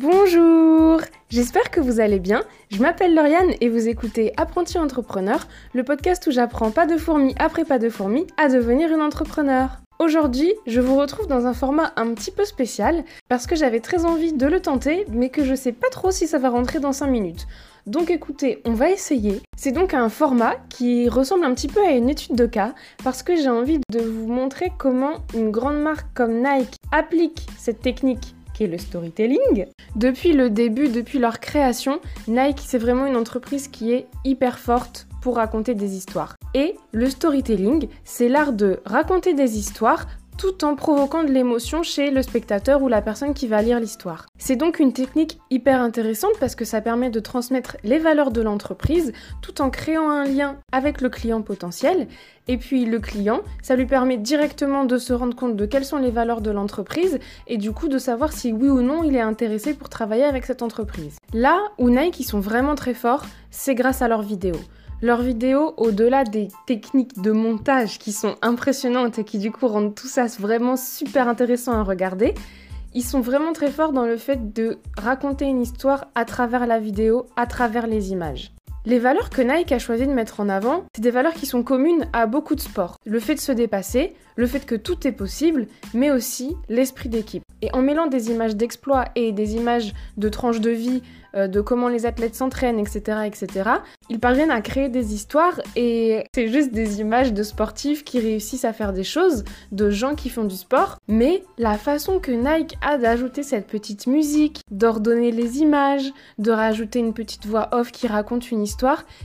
Bonjour J'espère que vous allez bien. Je m'appelle Lauriane et vous écoutez Apprenti Entrepreneur, le podcast où j'apprends pas de fourmi après pas de fourmi à devenir une entrepreneur. Aujourd'hui, je vous retrouve dans un format un petit peu spécial parce que j'avais très envie de le tenter mais que je sais pas trop si ça va rentrer dans 5 minutes. Donc écoutez, on va essayer. C'est donc un format qui ressemble un petit peu à une étude de cas parce que j'ai envie de vous montrer comment une grande marque comme Nike applique cette technique le storytelling. Depuis le début, depuis leur création, Nike c'est vraiment une entreprise qui est hyper forte pour raconter des histoires. Et le storytelling, c'est l'art de raconter des histoires tout en provoquant de l'émotion chez le spectateur ou la personne qui va lire l'histoire. C'est donc une technique hyper intéressante parce que ça permet de transmettre les valeurs de l'entreprise tout en créant un lien avec le client potentiel. Et puis le client, ça lui permet directement de se rendre compte de quelles sont les valeurs de l'entreprise et du coup de savoir si oui ou non il est intéressé pour travailler avec cette entreprise. Là où Nike ils sont vraiment très forts, c'est grâce à leurs vidéos. Leurs vidéos, au-delà des techniques de montage qui sont impressionnantes et qui du coup rendent tout ça vraiment super intéressant à regarder, ils sont vraiment très forts dans le fait de raconter une histoire à travers la vidéo, à travers les images. Les valeurs que Nike a choisi de mettre en avant, c'est des valeurs qui sont communes à beaucoup de sports. Le fait de se dépasser, le fait que tout est possible, mais aussi l'esprit d'équipe. Et en mêlant des images d'exploits et des images de tranches de vie euh, de comment les athlètes s'entraînent, etc., etc. Ils parviennent à créer des histoires et c'est juste des images de sportifs qui réussissent à faire des choses, de gens qui font du sport. Mais la façon que Nike a d'ajouter cette petite musique, d'ordonner les images, de rajouter une petite voix off qui raconte une histoire,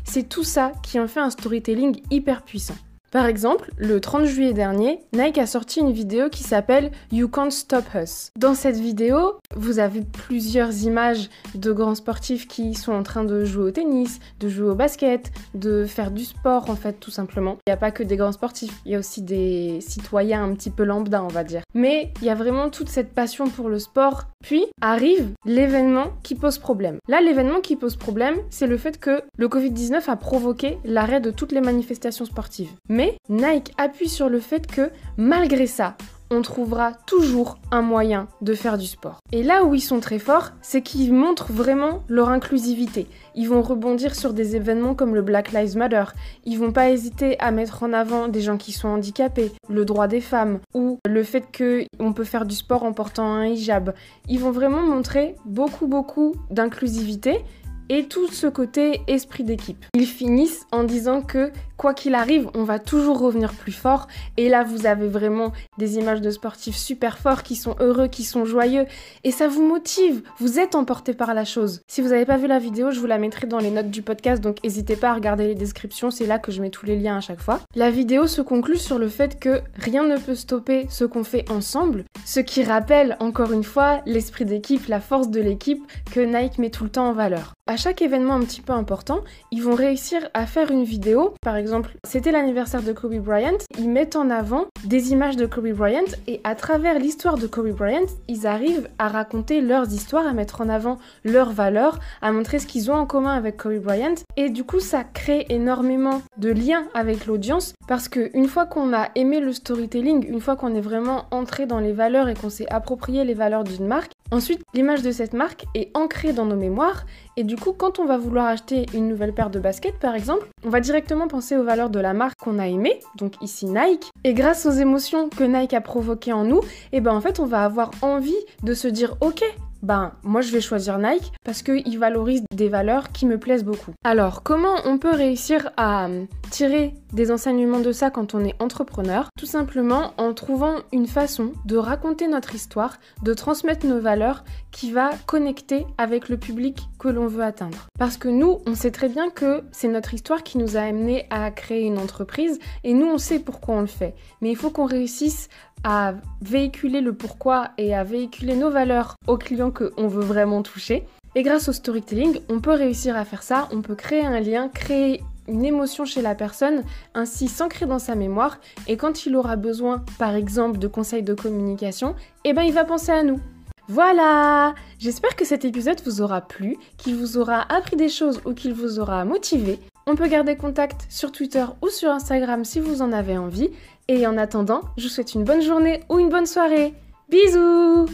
c'est tout ça qui en fait un storytelling hyper puissant. Par exemple, le 30 juillet dernier, Nike a sorti une vidéo qui s'appelle You Can't Stop Us. Dans cette vidéo, vous avez plusieurs images de grands sportifs qui sont en train de jouer au tennis, de jouer au basket, de faire du sport en fait tout simplement. Il n'y a pas que des grands sportifs, il y a aussi des citoyens un petit peu lambda on va dire. Mais il y a vraiment toute cette passion pour le sport. Puis arrive l'événement qui pose problème. Là, l'événement qui pose problème, c'est le fait que le Covid-19 a provoqué l'arrêt de toutes les manifestations sportives. Mais Nike appuie sur le fait que malgré ça, on trouvera toujours un moyen de faire du sport. Et là où ils sont très forts, c'est qu'ils montrent vraiment leur inclusivité. Ils vont rebondir sur des événements comme le Black Lives Matter. Ils vont pas hésiter à mettre en avant des gens qui sont handicapés, le droit des femmes ou le fait qu'on peut faire du sport en portant un hijab. Ils vont vraiment montrer beaucoup beaucoup d'inclusivité et tout ce côté esprit d'équipe. Ils finissent en disant que quoi qu'il arrive, on va toujours revenir plus fort. Et là, vous avez vraiment des images de sportifs super forts qui sont heureux, qui sont joyeux. Et ça vous motive. Vous êtes emporté par la chose. Si vous n'avez pas vu la vidéo, je vous la mettrai dans les notes du podcast. Donc n'hésitez pas à regarder les descriptions. C'est là que je mets tous les liens à chaque fois. La vidéo se conclut sur le fait que rien ne peut stopper ce qu'on fait ensemble. Ce qui rappelle encore une fois l'esprit d'équipe, la force de l'équipe que Nike met tout le temps en valeur. À chaque événement un petit peu important, ils vont réussir à faire une vidéo. Par exemple, c'était l'anniversaire de Kobe Bryant. Ils mettent en avant des images de Kobe Bryant et à travers l'histoire de Kobe Bryant, ils arrivent à raconter leurs histoires, à mettre en avant leurs valeurs, à montrer ce qu'ils ont en commun avec Kobe Bryant. Et du coup, ça crée énormément de liens avec l'audience parce que une fois qu'on a aimé le storytelling, une fois qu'on est vraiment entré dans les valeurs et qu'on s'est approprié les valeurs d'une marque, Ensuite, l'image de cette marque est ancrée dans nos mémoires et du coup, quand on va vouloir acheter une nouvelle paire de baskets par exemple, on va directement penser aux valeurs de la marque qu'on a aimée, donc ici Nike, et grâce aux émotions que Nike a provoquées en nous, et eh ben en fait, on va avoir envie de se dire OK, ben moi je vais choisir Nike parce qu'il valorise des valeurs qui me plaisent beaucoup. Alors comment on peut réussir à hum, tirer des enseignements de ça quand on est entrepreneur? Tout simplement en trouvant une façon de raconter notre histoire, de transmettre nos valeurs qui va connecter avec le public que l'on veut atteindre. Parce que nous, on sait très bien que c'est notre histoire qui nous a amené à créer une entreprise et nous on sait pourquoi on le fait. Mais il faut qu'on réussisse à véhiculer le pourquoi et à véhiculer nos valeurs aux clients qu'on veut vraiment toucher. Et grâce au storytelling, on peut réussir à faire ça, on peut créer un lien, créer une émotion chez la personne, ainsi s'ancrer dans sa mémoire, et quand il aura besoin, par exemple, de conseils de communication, eh ben il va penser à nous. Voilà J'espère que cet épisode vous aura plu, qu'il vous aura appris des choses ou qu'il vous aura motivé. On peut garder contact sur Twitter ou sur Instagram si vous en avez envie. Et en attendant, je vous souhaite une bonne journée ou une bonne soirée. Bisous